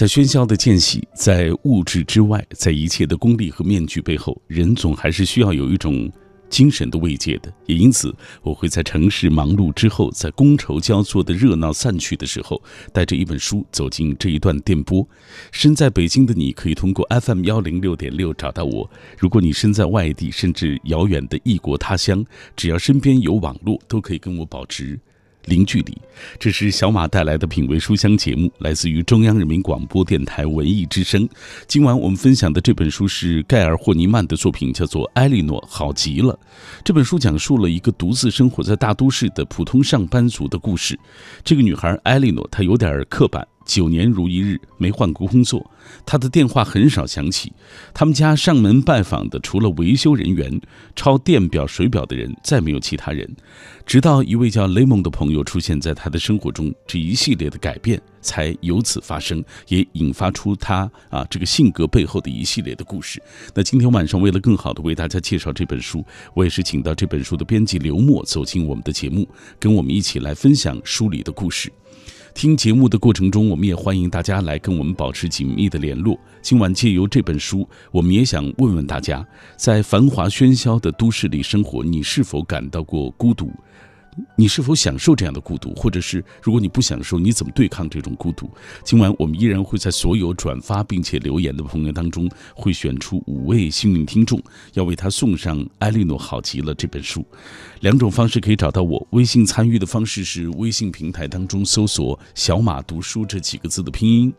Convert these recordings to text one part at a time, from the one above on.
在喧嚣的间隙，在物质之外，在一切的功利和面具背后，人总还是需要有一种精神的慰藉的。也因此，我会在城市忙碌之后，在觥筹交错的热闹散去的时候，带着一本书走进这一段电波。身在北京的你，可以通过 FM 幺零六点六找到我；如果你身在外地，甚至遥远的异国他乡，只要身边有网络，都可以跟我保持。零距离，这是小马带来的品味书香节目，来自于中央人民广播电台文艺之声。今晚我们分享的这本书是盖尔霍尼曼的作品，叫做《埃莉诺好极了》。这本书讲述了一个独自生活在大都市的普通上班族的故事。这个女孩埃莉诺，她有点刻板。九年如一日，没换过工作。他的电话很少响起。他们家上门拜访的，除了维修人员、抄电表、水表的人，再没有其他人。直到一位叫雷蒙的朋友出现在他的生活中，这一系列的改变才由此发生，也引发出他啊这个性格背后的一系列的故事。那今天晚上，为了更好的为大家介绍这本书，我也是请到这本书的编辑刘墨走进我们的节目，跟我们一起来分享书里的故事。听节目的过程中，我们也欢迎大家来跟我们保持紧密的联络。今晚借由这本书，我们也想问问大家，在繁华喧嚣的都市里生活，你是否感到过孤独？你是否享受这样的孤独，或者是如果你不享受，你怎么对抗这种孤独？今晚我们依然会在所有转发并且留言的朋友当中，会选出五位幸运听众，要为他送上《艾莉诺好极了》这本书。两种方式可以找到我，微信参与的方式是微信平台当中搜索“小马读书”这几个字的拼音；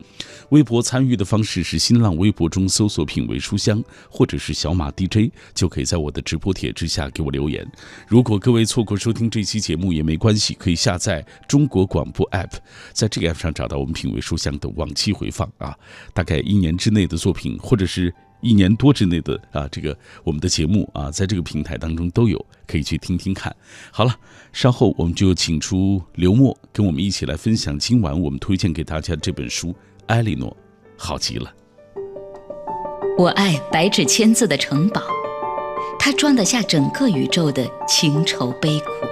微博参与的方式是新浪微博中搜索“品味书香”或者是“小马 DJ”，就可以在我的直播帖之下给我留言。如果各位错过收听这期节目也没关系，可以下载中国广播 app，在这个 app 上找到我们“品味书香”的往期回放啊，大概一年之内的作品，或者是。一年多之内的啊，这个我们的节目啊，在这个平台当中都有，可以去听听看。好了，稍后我们就请出刘墨，跟我们一起来分享今晚我们推荐给大家这本书《艾莉诺》，好极了。我爱白纸千字的城堡，它装得下整个宇宙的情愁悲苦。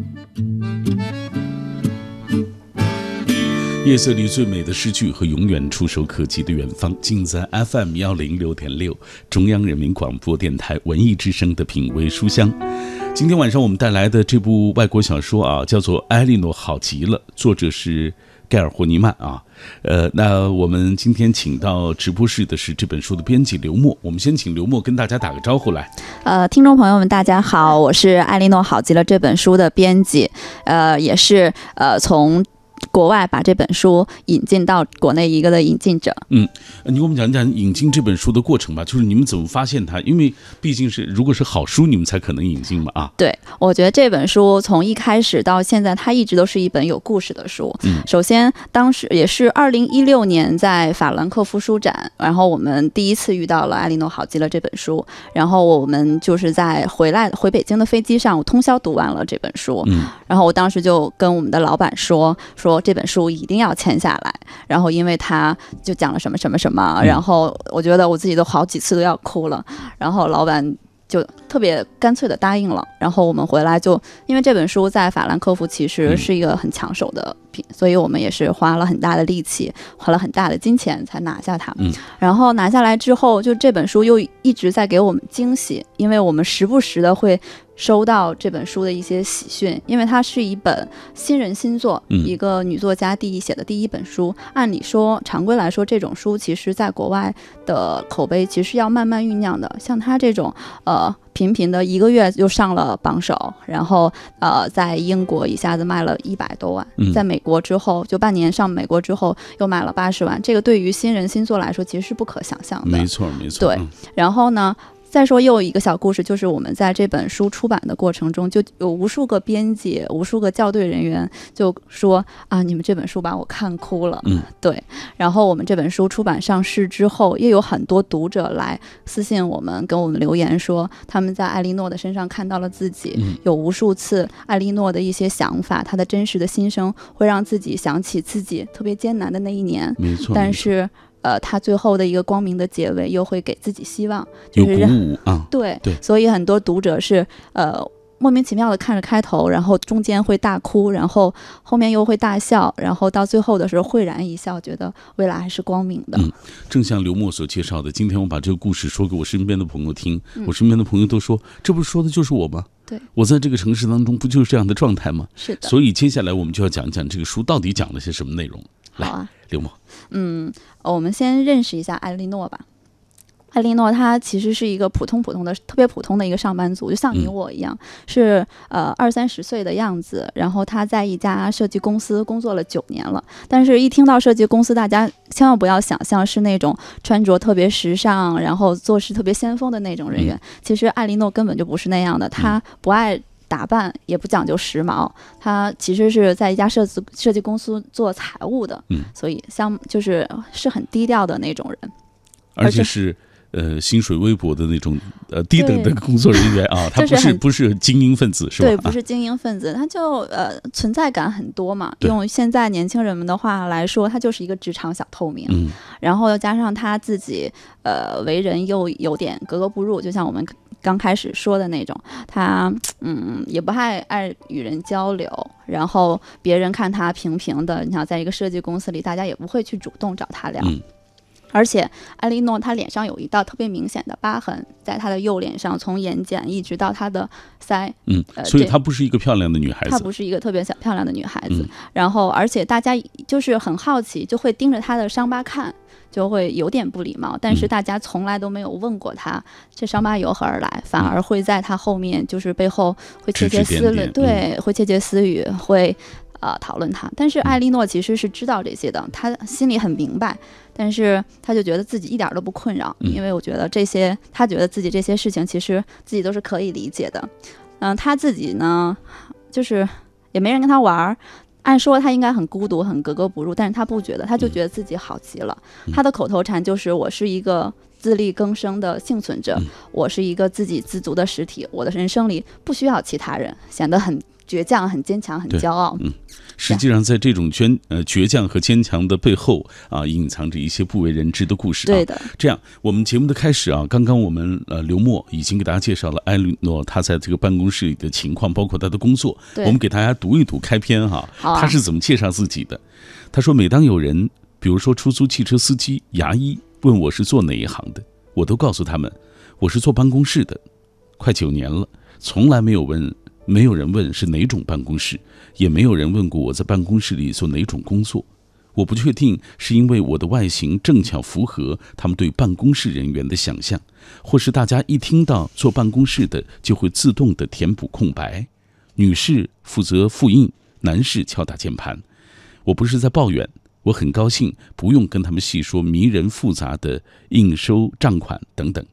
夜色里最美的诗句和永远触手可及的远方，尽在 FM 幺零六点六，中央人民广播电台文艺之声的品味书香。今天晚上我们带来的这部外国小说啊，叫做《艾莉诺好极了》，作者是盖尔霍尼曼啊。呃，那我们今天请到直播室的是这本书的编辑刘默，我们先请刘默跟大家打个招呼来。呃，听众朋友们，大家好，我是《艾莉诺好极了》这本书的编辑，呃，也是呃从。国外把这本书引进到国内一个的引进者。嗯，你给我们讲讲引进这本书的过程吧。就是你们怎么发现它？因为毕竟是如果是好书，你们才可能引进嘛。啊，对，我觉得这本书从一开始到现在，它一直都是一本有故事的书。嗯，首先当时也是二零一六年在法兰克福书展，然后我们第一次遇到了《艾莉诺好基了》这本书，然后我们就是在回来回北京的飞机上，我通宵读完了这本书。嗯，然后我当时就跟我们的老板说说。这本书一定要签下来，然后因为他就讲了什么什么什么，然后我觉得我自己都好几次都要哭了，然后老板就特别干脆的答应了，然后我们回来就因为这本书在法兰克福其实是一个很抢手的品，所以我们也是花了很大的力气，花了很大的金钱才拿下它。嗯，然后拿下来之后，就这本书又一直在给我们惊喜，因为我们时不时的会。收到这本书的一些喜讯，因为它是一本新人新作，一个女作家第一写的第一本书。按理说，常规来说，这种书其实在国外的口碑其实要慢慢酝酿的。像她这种，呃，频频的一个月就上了榜首，然后呃，在英国一下子卖了一百多万，在美国之后就半年上美国之后又卖了八十万，这个对于新人新作来说其实是不可想象的。没错，没错。对，然后呢？再说又有一个小故事，就是我们在这本书出版的过程中，就有无数个编辑、无数个校对人员就说啊，你们这本书把我看哭了。嗯，对。然后我们这本书出版上市之后，也有很多读者来私信我们，给我们留言说，他们在艾莉诺的身上看到了自己，有无数次艾莉诺的一些想法，她的真实的心声，会让自己想起自己特别艰难的那一年。没错，但是。呃，他最后的一个光明的结尾，又会给自己希望，有鼓舞啊。对对，所以很多读者是呃莫名其妙的看着开头，然后中间会大哭，然后后面又会大笑，然后到最后的时候会然一笑，觉得未来还是光明的。嗯，正像刘默所介绍的，今天我把这个故事说给我身边的朋友听，我身边的朋友都说，这不是说的就是我吗？对，我在这个城市当中不就是这样的状态吗？是的。所以接下来我们就要讲讲这个书到底讲了些什么内容。好啊，刘默。嗯，我们先认识一下艾莉诺吧。艾莉诺她其实是一个普通普通的、特别普通的一个上班族，就像你我一样，是呃二三十岁的样子。然后她在一家设计公司工作了九年了。但是，一听到设计公司，大家千万不要想象是那种穿着特别时尚，然后做事特别先锋的那种人员。其实艾莉诺根本就不是那样的，她不爱。打扮也不讲究时髦，他其实是在一家设计设计公司做财务的，嗯，所以像就是是很低调的那种人，而且是呃薪水微薄的那种呃低等的工作人员啊，他不是不是精英分子是吧？对，不是精英分子，他就呃存在感很多嘛。用现在年轻人们的话来说，他就是一个职场小透明。嗯，然后又加上他自己呃为人又有点格格不入，就像我们。刚开始说的那种，他嗯也不太爱与人交流，然后别人看他平平的，你想在一个设计公司里，大家也不会去主动找他聊。而且艾莉诺她脸上有一道特别明显的疤痕，在她的右脸上，从眼睑一直到她的腮。嗯，所以她不是一个漂亮的女孩子。她不是一个特别小漂亮的女孩子。然后，而且大家就是很好奇，就会盯着她的伤疤看。就会有点不礼貌，但是大家从来都没有问过她这伤疤由何而来，反而会在她后面就是背后会窃窃私语，对，会窃窃私语，会呃讨论他。但是艾莉诺其实是知道这些的，他心里很明白，但是他就觉得自己一点都不困扰，因为我觉得这些，他觉得自己这些事情其实自己都是可以理解的。嗯，他自己呢，就是也没人跟他玩儿。按说他应该很孤独、很格格不入，但是他不觉得，他就觉得自己好极了。他的口头禅就是：“我是一个自力更生的幸存者，我是一个自给自足的实体，我的人生里不需要其他人。”显得很。倔强、很坚强、很骄傲。嗯，实际上在这种坚呃倔强和坚强的背后啊，隐藏着一些不为人知的故事。对的。这样，我们节目的开始啊，刚刚我们呃刘默已经给大家介绍了艾莉诺她在这个办公室里的情况，包括她的工作。对。我们给大家读一读开篇哈，他是怎么介绍自己的？他说：“每当有人，比如说出租汽车司机、牙医，问我是做哪一行的，我都告诉他们，我是做办公室的，快九年了，从来没有问。”没有人问是哪种办公室，也没有人问过我在办公室里做哪种工作。我不确定是因为我的外形正巧符合他们对办公室人员的想象，或是大家一听到坐办公室的就会自动的填补空白。女士负责复印，男士敲打键盘。我不是在抱怨，我很高兴不用跟他们细说迷人复杂的应收账款等等。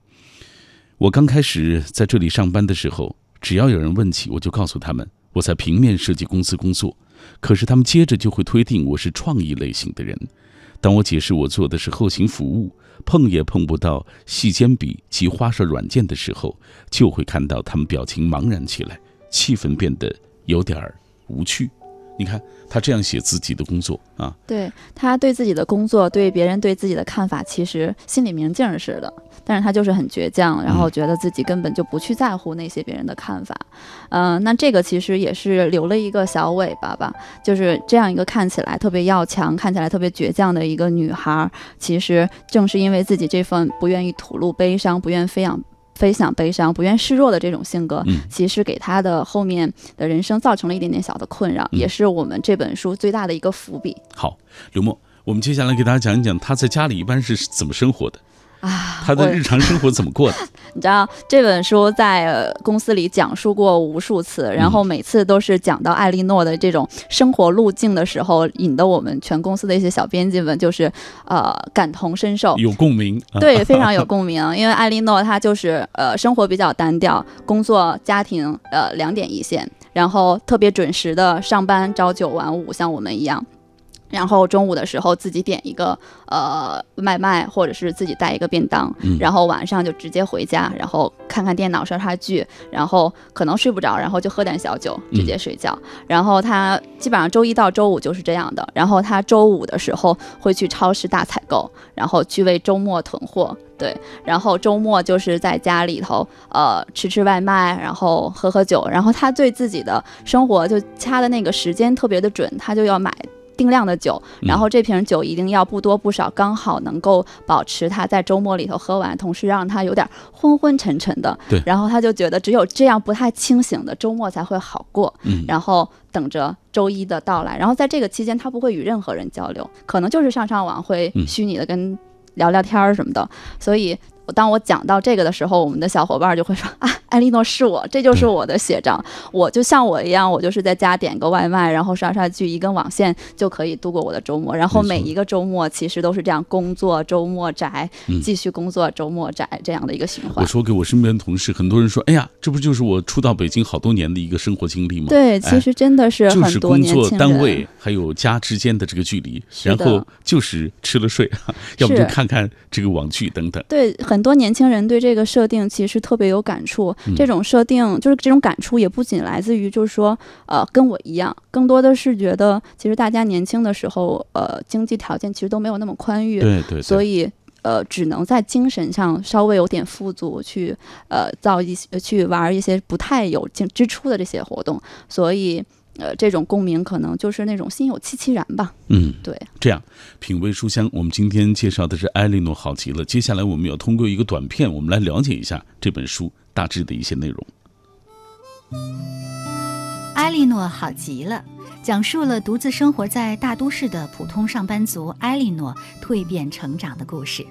我刚开始在这里上班的时候。只要有人问起，我就告诉他们我在平面设计公司工作。可是他们接着就会推定我是创意类型的人。当我解释我做的是后勤服务，碰也碰不到细尖笔及花哨软件的时候，就会看到他们表情茫然起来，气氛变得有点儿无趣。你看他这样写自己的工作啊，对他对自己的工作，对别人对自己的看法，其实心里明镜似的。但是他就是很倔强，然后觉得自己根本就不去在乎那些别人的看法。嗯，那这个其实也是留了一个小尾巴吧，就是这样一个看起来特别要强、看起来特别倔强的一个女孩，其实正是因为自己这份不愿意吐露悲伤、不愿飞扬。分享悲伤、不愿示弱的这种性格，其实给他的后面的人生造成了一点点小的困扰，也是我们这本书最大的一个伏笔。好，刘默，我们接下来给大家讲一讲他在家里一般是怎么生活的。啊，他的日常生活怎么过的？你知道这本书在公司里讲述过无数次，然后每次都是讲到艾莉诺的这种生活路径的时候，引得我们全公司的一些小编辑们就是呃感同身受，有共鸣。对，非常有共鸣。因为艾莉诺她就是呃生活比较单调，工作家庭呃两点一线，然后特别准时的上班，朝九晚五，像我们一样。然后中午的时候自己点一个呃外卖，或者是自己带一个便当，然后晚上就直接回家，然后看看电脑刷刷剧，然后可能睡不着，然后就喝点小酒，直接睡觉。然后他基本上周一到周五就是这样的。然后他周五的时候会去超市大采购，然后去为周末囤货。对，然后周末就是在家里头呃吃吃外卖，然后喝喝酒。然后他对自己的生活就掐的那个时间特别的准，他就要买。定量的酒，然后这瓶酒一定要不多不少，刚好能够保持他在周末里头喝完，同时让他有点昏昏沉沉的。对，然后他就觉得只有这样不太清醒的周末才会好过。嗯，然后等着周一的到来，然后在这个期间他不会与任何人交流，可能就是上上网会虚拟的跟聊聊天儿什么的，所以。当我讲到这个的时候，我们的小伙伴就会说啊，艾莉诺是我，这就是我的写照。我就像我一样，我就是在家点个外卖，然后刷刷剧，一根网线就可以度过我的周末。然后每一个周末其实都是这样工作，周末宅，继续工作，周末宅这样的一个循环。我说给我身边的同事，很多人说，哎呀，这不就是我初到北京好多年的一个生活经历吗？对，其实真的是很多年轻人。单位还有家之间的这个距离，然后就是吃了睡，要不就看看这个网剧等等。对，很多年轻人对。这个设定其实特别有感触，这种设定就是这种感触，也不仅来自于就是说，呃，跟我一样，更多的是觉得，其实大家年轻的时候，呃，经济条件其实都没有那么宽裕，对对，所以呃，只能在精神上稍微有点富足，去呃造一些去玩一些不太有经支出的这些活动，所以。呃，这种共鸣可能就是那种心有戚戚然吧。嗯，对。这样，品味书香，我们今天介绍的是艾莉诺好极了。接下来，我们要通过一个短片，我们来了解一下这本书大致的一些内容。艾莉诺好极了，讲述了独自生活在大都市的普通上班族艾莉诺蜕变成长的故事。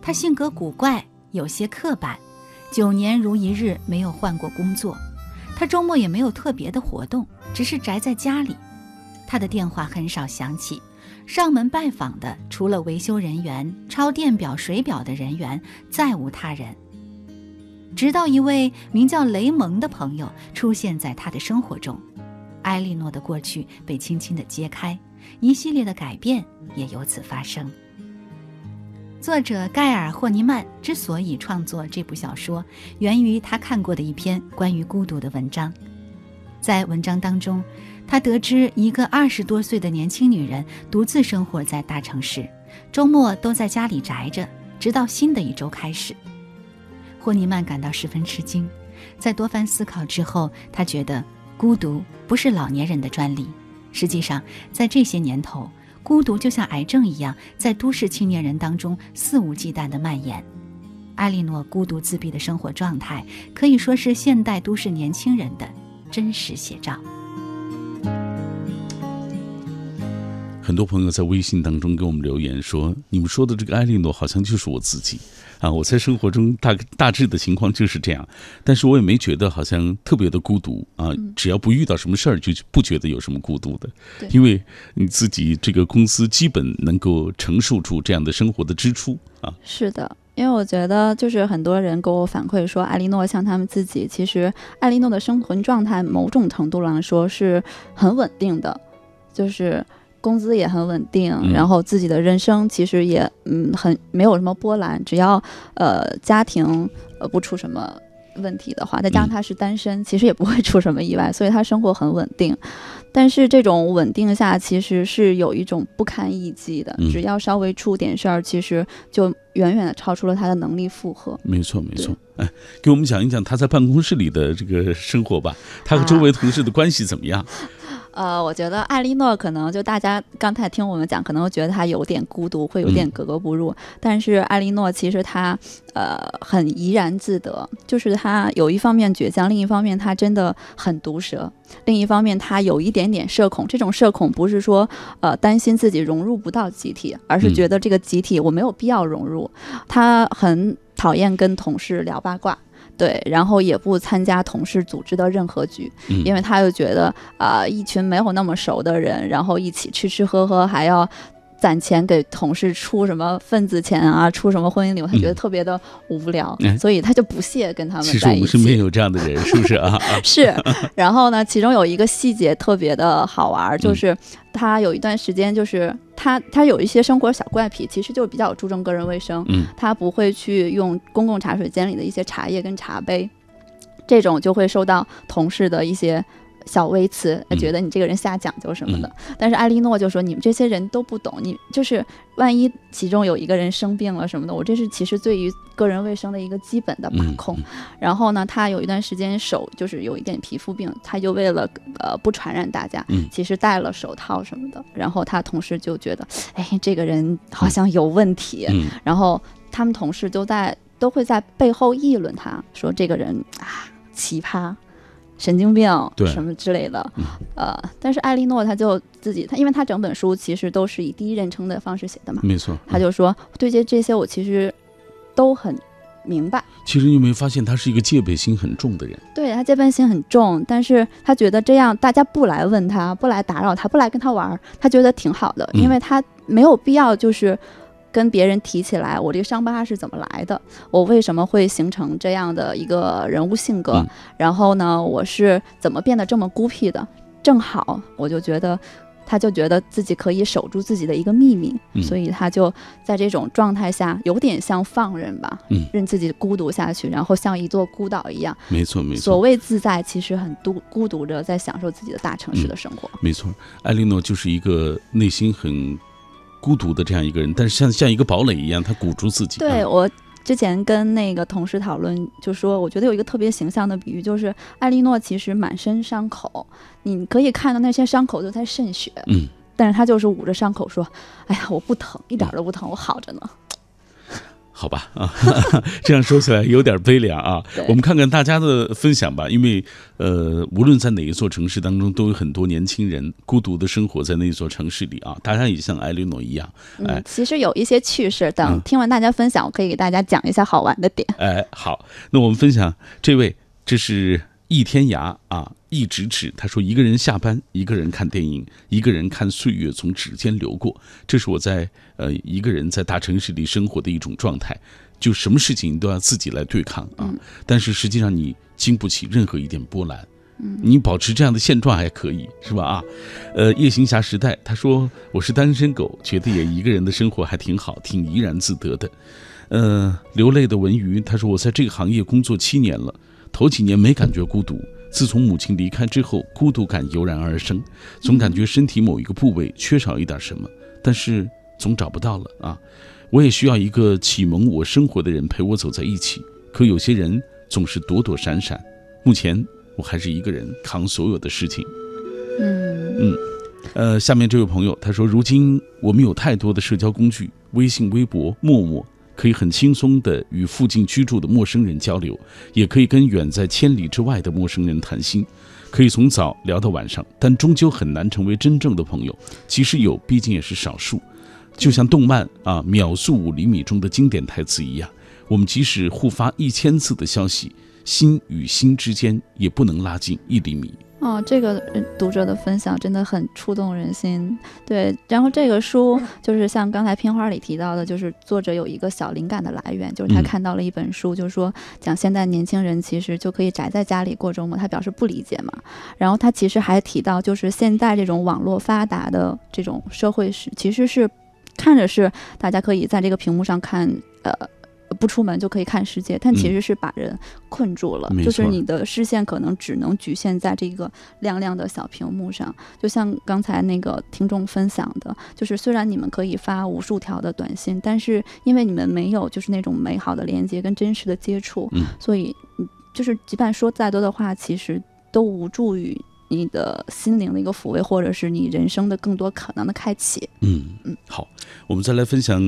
她性格古怪，有些刻板，九年如一日没有换过工作。她周末也没有特别的活动。只是宅在家里，他的电话很少响起，上门拜访的除了维修人员、抄电表、水表的人员，再无他人。直到一位名叫雷蒙的朋友出现在他的生活中，埃莉诺的过去被轻轻地揭开，一系列的改变也由此发生。作者盖尔·霍尼曼之所以创作这部小说，源于他看过的一篇关于孤独的文章。在文章当中，他得知一个二十多岁的年轻女人独自生活在大城市，周末都在家里宅着，直到新的一周开始。霍尼曼感到十分吃惊，在多番思考之后，他觉得孤独不是老年人的专利。实际上，在这些年头，孤独就像癌症一样，在都市青年人当中肆无忌惮地蔓延。艾莉诺孤独自闭的生活状态，可以说是现代都市年轻人的。真实写照。很多朋友在微信当中给我们留言说：“你们说的这个艾莉诺好像就是我自己啊！我在生活中大大致的情况就是这样，但是我也没觉得好像特别的孤独啊。只要不遇到什么事儿，就不觉得有什么孤独的，因为你自己这个公司基本能够承受住这样的生活的支出啊。”是的。因为我觉得，就是很多人给我反馈说，艾莉诺像他们自己，其实艾莉诺的生活状态，某种程度来说是很稳定的，就是工资也很稳定，然后自己的人生其实也嗯很没有什么波澜，只要呃家庭呃不出什么问题的话，再加上他是单身，其实也不会出什么意外，所以他生活很稳定。但是这种稳定下，其实是有一种不堪一击的。只要稍微出点事儿，其实就远远的超出了他的能力负荷。没错，没错。哎，给我们讲一讲他在办公室里的这个生活吧。他和周围同事的关系怎么样？呃，我觉得艾莉诺可能就大家刚才听我们讲，可能觉得她有点孤独，会有点格格不入。但是艾莉诺其实她呃很怡然自得，就是她有一方面倔强，另一方面她真的很毒舌，另一方面她有一点点社恐。这种社恐不是说呃担心自己融入不到集体，而是觉得这个集体我没有必要融入。她很讨厌跟同事聊八卦。对，然后也不参加同事组织的任何局，因为他又觉得啊，一群没有那么熟的人，然后一起吃吃喝喝，还要。攒钱给同事出什么份子钱啊，出什么婚姻礼物，他觉得特别的无聊，所以他就不屑跟他们在一起。其实我们身边有这样的人，是不是啊？是。然后呢，其中有一个细节特别的好玩，就是他有一段时间，就是他他有一些生活小怪癖，其实就比较注重个人卫生。嗯。他不会去用公共茶水间里的一些茶叶跟茶杯，这种就会受到同事的一些。小微词，觉得你这个人瞎讲究什么的，但是艾莉诺就说你们这些人都不懂，你就是万一其中有一个人生病了什么的，我这是其实对于个人卫生的一个基本的把控。然后呢，他有一段时间手就是有一点皮肤病，他就为了呃不传染大家，其实戴了手套什么的。然后他同事就觉得，哎，这个人好像有问题。然后他们同事都在都会在背后议论他，说这个人啊奇葩。神经病什么之类的，呃，但是艾莉诺她就自己她，因为她整本书其实都是以第一人称的方式写的嘛，没错，她就说对接这些我其实都很明白。其实你有没有发现他是一个戒备心很重的人？对他戒备心很重，但是他觉得这样大家不来问他，不来打扰他，不来跟他玩，他觉得挺好的，因为他没有必要就是。跟别人提起来，我这个伤疤是怎么来的？我为什么会形成这样的一个人物性格？然后呢，我是怎么变得这么孤僻的？正好，我就觉得，他就觉得自己可以守住自己的一个秘密，所以他就在这种状态下，有点像放任吧，任自己孤独下去，然后像一座孤岛一样。没错，没错。所谓自在，其实很独孤独着，在享受自己的大城市的生活。没错，艾莉诺就是一个内心很。孤独的这样一个人，但是像像一个堡垒一样，他鼓住自己。对我之前跟那个同事讨论，就说我觉得有一个特别形象的比喻，就是艾莉诺其实满身伤口，你可以看到那些伤口都在渗血，嗯，但是他就是捂着伤口说：“哎呀，我不疼，一点都不疼，我好着呢。”好吧啊，这样说起来有点悲凉啊。我们看看大家的分享吧，因为呃，无论在哪一座城市当中，都有很多年轻人孤独的生活在那座城市里啊。大家也像艾莉诺一样，哎，其实有一些趣事，等听完大家分享，我可以给大家讲一下好玩的点。哎，好，那我们分享这位，这是。一天涯啊，一直指。他说：“一个人下班，一个人看电影，一个人看岁月从指尖流过。这是我在呃一个人在大城市里生活的一种状态。就什么事情都要自己来对抗啊。但是实际上你经不起任何一点波澜。你保持这样的现状还可以是吧？啊，呃，夜行侠时代，他说我是单身狗，觉得也一个人的生活还挺好，挺怡然自得的。呃，流泪的文鱼，他说我在这个行业工作七年了。”头几年没感觉孤独，自从母亲离开之后，孤独感油然而生，总感觉身体某一个部位缺少一点什么，但是总找不到了啊！我也需要一个启蒙我生活的人陪我走在一起，可有些人总是躲躲闪闪。目前我还是一个人扛所有的事情。嗯嗯，呃，下面这位朋友他说，如今我们有太多的社交工具，微信、微博、陌陌。可以很轻松地与附近居住的陌生人交流，也可以跟远在千里之外的陌生人谈心，可以从早聊到晚上，但终究很难成为真正的朋友。即使有，毕竟也是少数。就像动漫啊《秒速五厘米》中的经典台词一样，我们即使互发一千次的消息，心与心之间也不能拉近一厘米。哦，这个读者的分享真的很触动人心。对，然后这个书就是像刚才片花里提到的，就是作者有一个小灵感的来源，就是他看到了一本书，就是说讲现在年轻人其实就可以宅在家里过周末，他表示不理解嘛。然后他其实还提到，就是现在这种网络发达的这种社会是，其实是看着是大家可以在这个屏幕上看，呃。不出门就可以看世界，但其实是把人困住了。就是你的视线可能只能局限在这个亮亮的小屏幕上。就像刚才那个听众分享的，就是虽然你们可以发无数条的短信，但是因为你们没有就是那种美好的连接跟真实的接触，所以就是即便说再多的话，其实都无助于。你的心灵的一个抚慰，或者是你人生的更多可能的开启。嗯嗯，好，我们再来分享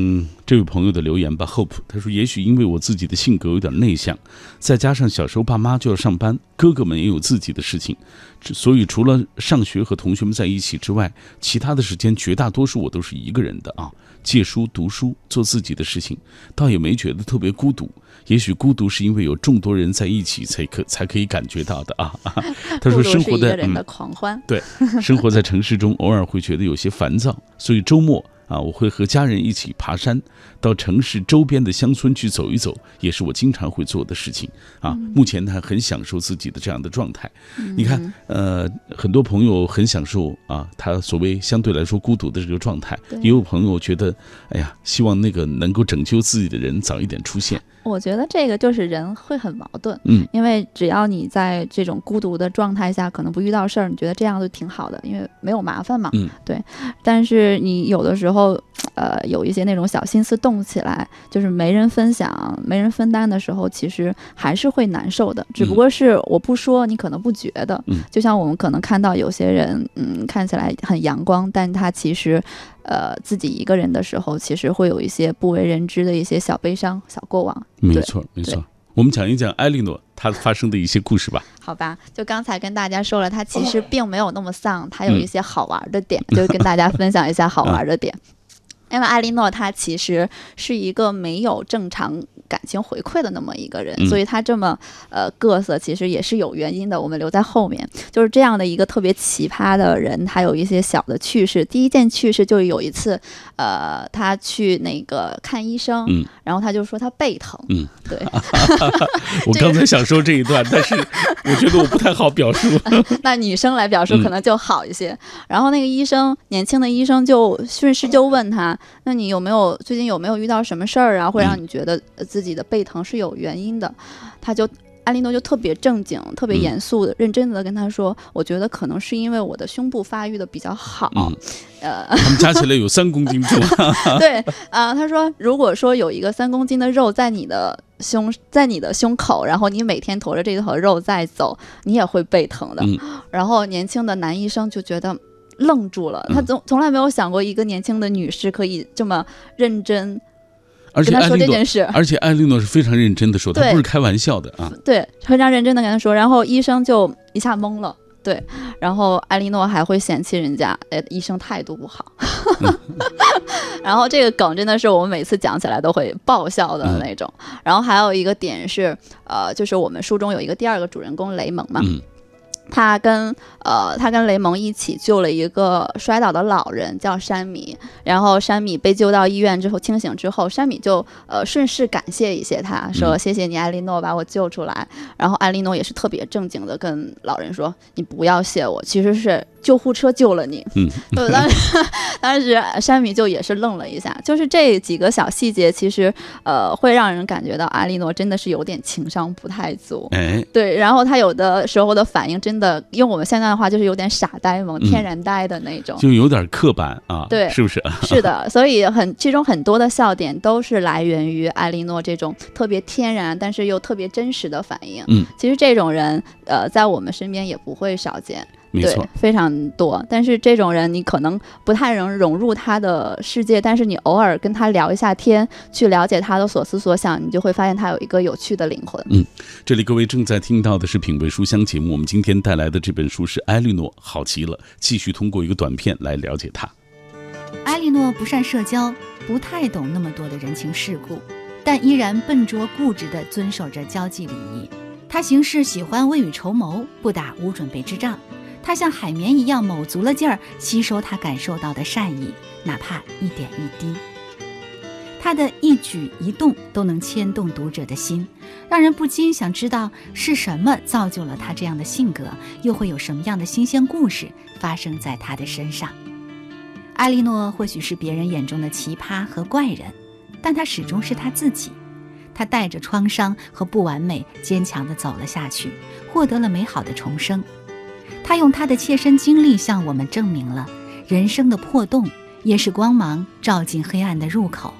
这位朋友的留言吧。Hope 他说，也许因为我自己的性格有点内向，再加上小时候爸妈就要上班，哥哥们也有自己的事情，所以除了上学和同学们在一起之外，其他的时间绝大多数我都是一个人的啊。借书、读书、做自己的事情，倒也没觉得特别孤独。也许孤独是因为有众多人在一起才可 才可以感觉到的啊。他说：“生活在人的狂欢，对，生活在城市中，偶尔会觉得有些烦躁，所以周末。”啊，我会和家人一起爬山，到城市周边的乡村去走一走，也是我经常会做的事情。啊，目前他很享受自己的这样的状态。你看，呃，很多朋友很享受啊，他所谓相对来说孤独的这个状态。也有朋友觉得，哎呀，希望那个能够拯救自己的人早一点出现。我觉得这个就是人会很矛盾，嗯，因为只要你在这种孤独的状态下，可能不遇到事儿，你觉得这样就挺好的，因为没有麻烦嘛，嗯，对。但是你有的时候，呃，有一些那种小心思动起来，就是没人分享、没人分担的时候，其实还是会难受的。只不过是我不说，你可能不觉得，嗯，就像我们可能看到有些人，嗯，看起来很阳光，但他其实。呃，自己一个人的时候，其实会有一些不为人知的一些小悲伤、小过往。没错，没错。我们讲一讲艾莉诺她发生的一些故事吧。好吧，就刚才跟大家说了，她其实并没有那么丧，她有一些好玩的点，就跟大家分享一下好玩的点。因为艾莉诺她其实是一个没有正常。感情回馈的那么一个人，所以他这么呃各色，其实也是有原因的。我们留在后面，就是这样的一个特别奇葩的人，他有一些小的趣事。第一件趣事就是有一次，呃，他去那个看医生，嗯，然后他就说他背疼，嗯，对。我刚才想说这一段，但是我觉得我不太好表述。那女生来表述可能就好一些。然后那个医生，年轻的医生就顺势就问他：“那你有没有最近有没有遇到什么事儿啊，会让你觉得？”自己的背疼是有原因的，他就安利诺就特别正经、特别严肃的、认真的跟他说：“我觉得可能是因为我的胸部发育的比较好，呃，他们加起来有三公斤重。对，啊，他说如果说有一个三公斤的肉在你的胸，在你的胸口，然后你每天驮着这坨肉在走，你也会背疼的。然后年轻的男医生就觉得愣住了，他从从来没有想过一个年轻的女士可以这么认真。”而且艾莉诺，而且艾莉诺是非常认真的说，他不是开玩笑的啊。对，非常认真的跟他说，然后医生就一下懵了。对，然后艾莉诺还会嫌弃人家，哎，医生态度不好。然后这个梗真的是我们每次讲起来都会爆笑的那种。然后还有一个点是，呃，就是我们书中有一个第二个主人公雷蒙嘛。他跟呃，他跟雷蒙一起救了一个摔倒的老人，叫山米。然后山米被救到医院之后，清醒之后，山米就呃顺势感谢一些他，说谢谢你，艾莉诺把我救出来。然后艾莉诺也是特别正经的跟老人说，你不要谢我，其实是。救护车救了你，嗯，对当时 当时山米就也是愣了一下，就是这几个小细节，其实呃会让人感觉到阿莉诺真的是有点情商不太足，哎，对，然后他有的时候的反应真的用我们现在的话就是有点傻呆萌、天然呆的那种，就有点刻板啊，对，是不是？是的，所以很其中很多的笑点都是来源于艾莉诺这种特别天然但是又特别真实的反应，嗯，其实这种人呃在我们身边也不会少见。对，非常多。但是这种人，你可能不太能融入他的世界。但是你偶尔跟他聊一下天，去了解他的所思所想，你就会发现他有一个有趣的灵魂。嗯，这里各位正在听到的是品味书香节目。我们今天带来的这本书是埃莉诺，好极了。继续通过一个短片来了解他。埃莉诺不善社交，不太懂那么多的人情世故，但依然笨拙固执地遵守着交际礼仪。他行事喜欢未雨绸缪，不打无准备之仗。他像海绵一样卯足了劲儿吸收他感受到的善意，哪怕一点一滴。他的一举一动都能牵动读者的心，让人不禁想知道是什么造就了他这样的性格，又会有什么样的新鲜故事发生在他的身上。艾莉诺或许是别人眼中的奇葩和怪人，但他始终是他自己。他带着创伤和不完美，坚强地走了下去，获得了美好的重生。他用他的切身经历向我们证明了，人生的破洞也是光芒照进黑暗的入口。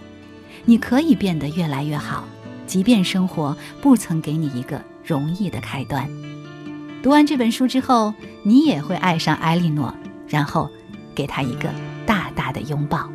你可以变得越来越好，即便生活不曾给你一个容易的开端。读完这本书之后，你也会爱上埃莉诺，然后给她一个大大的拥抱。